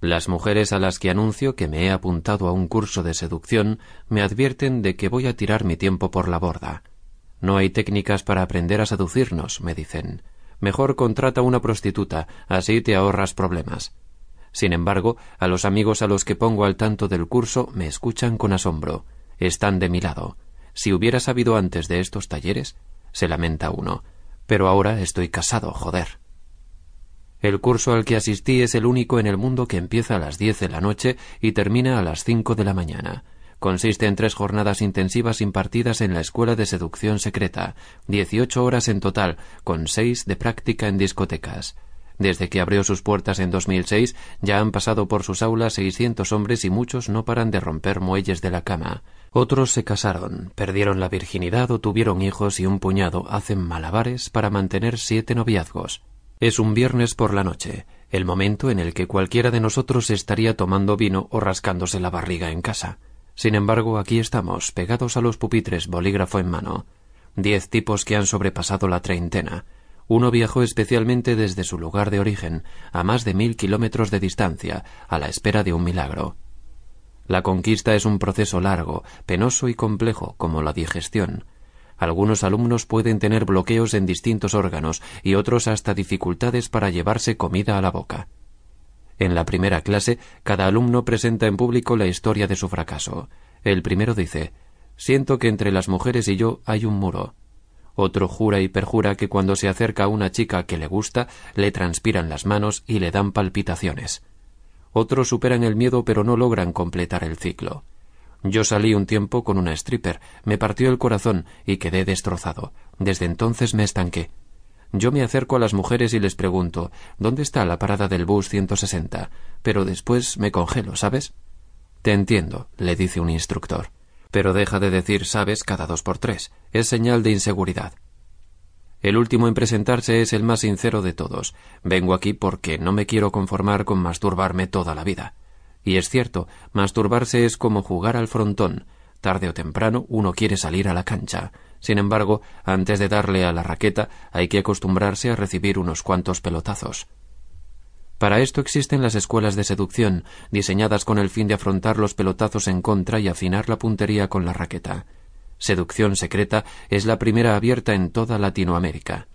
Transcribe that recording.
Las mujeres a las que anuncio que me he apuntado a un curso de seducción me advierten de que voy a tirar mi tiempo por la borda. No hay técnicas para aprender a seducirnos, me dicen. Mejor contrata una prostituta, así te ahorras problemas. Sin embargo, a los amigos a los que pongo al tanto del curso me escuchan con asombro. Están de mi lado. Si hubiera sabido antes de estos talleres, se lamenta uno. Pero ahora estoy casado, joder. El curso al que asistí es el único en el mundo que empieza a las diez de la noche y termina a las cinco de la mañana. Consiste en tres jornadas intensivas impartidas en la Escuela de Seducción Secreta, dieciocho horas en total, con seis de práctica en discotecas. Desde que abrió sus puertas en 2006 ya han pasado por sus aulas 600 hombres y muchos no paran de romper muelles de la cama. Otros se casaron, perdieron la virginidad o tuvieron hijos y un puñado hacen malabares para mantener siete noviazgos. Es un viernes por la noche, el momento en el que cualquiera de nosotros estaría tomando vino o rascándose la barriga en casa. Sin embargo, aquí estamos, pegados a los pupitres, bolígrafo en mano. Diez tipos que han sobrepasado la treintena, uno viajó especialmente desde su lugar de origen, a más de mil kilómetros de distancia, a la espera de un milagro. La conquista es un proceso largo, penoso y complejo, como la digestión. Algunos alumnos pueden tener bloqueos en distintos órganos y otros hasta dificultades para llevarse comida a la boca. En la primera clase, cada alumno presenta en público la historia de su fracaso. El primero dice Siento que entre las mujeres y yo hay un muro. Otro jura y perjura que cuando se acerca a una chica que le gusta, le transpiran las manos y le dan palpitaciones. Otros superan el miedo pero no logran completar el ciclo. Yo salí un tiempo con una stripper, me partió el corazón y quedé destrozado. Desde entonces me estanqué. Yo me acerco a las mujeres y les pregunto ¿Dónde está la parada del bus 160? Pero después me congelo, ¿sabes? Te entiendo, le dice un instructor pero deja de decir sabes cada dos por tres. Es señal de inseguridad. El último en presentarse es el más sincero de todos. Vengo aquí porque no me quiero conformar con masturbarme toda la vida. Y es cierto, masturbarse es como jugar al frontón. Tarde o temprano uno quiere salir a la cancha. Sin embargo, antes de darle a la raqueta hay que acostumbrarse a recibir unos cuantos pelotazos. Para esto existen las escuelas de seducción, diseñadas con el fin de afrontar los pelotazos en contra y afinar la puntería con la raqueta. Seducción secreta es la primera abierta en toda Latinoamérica.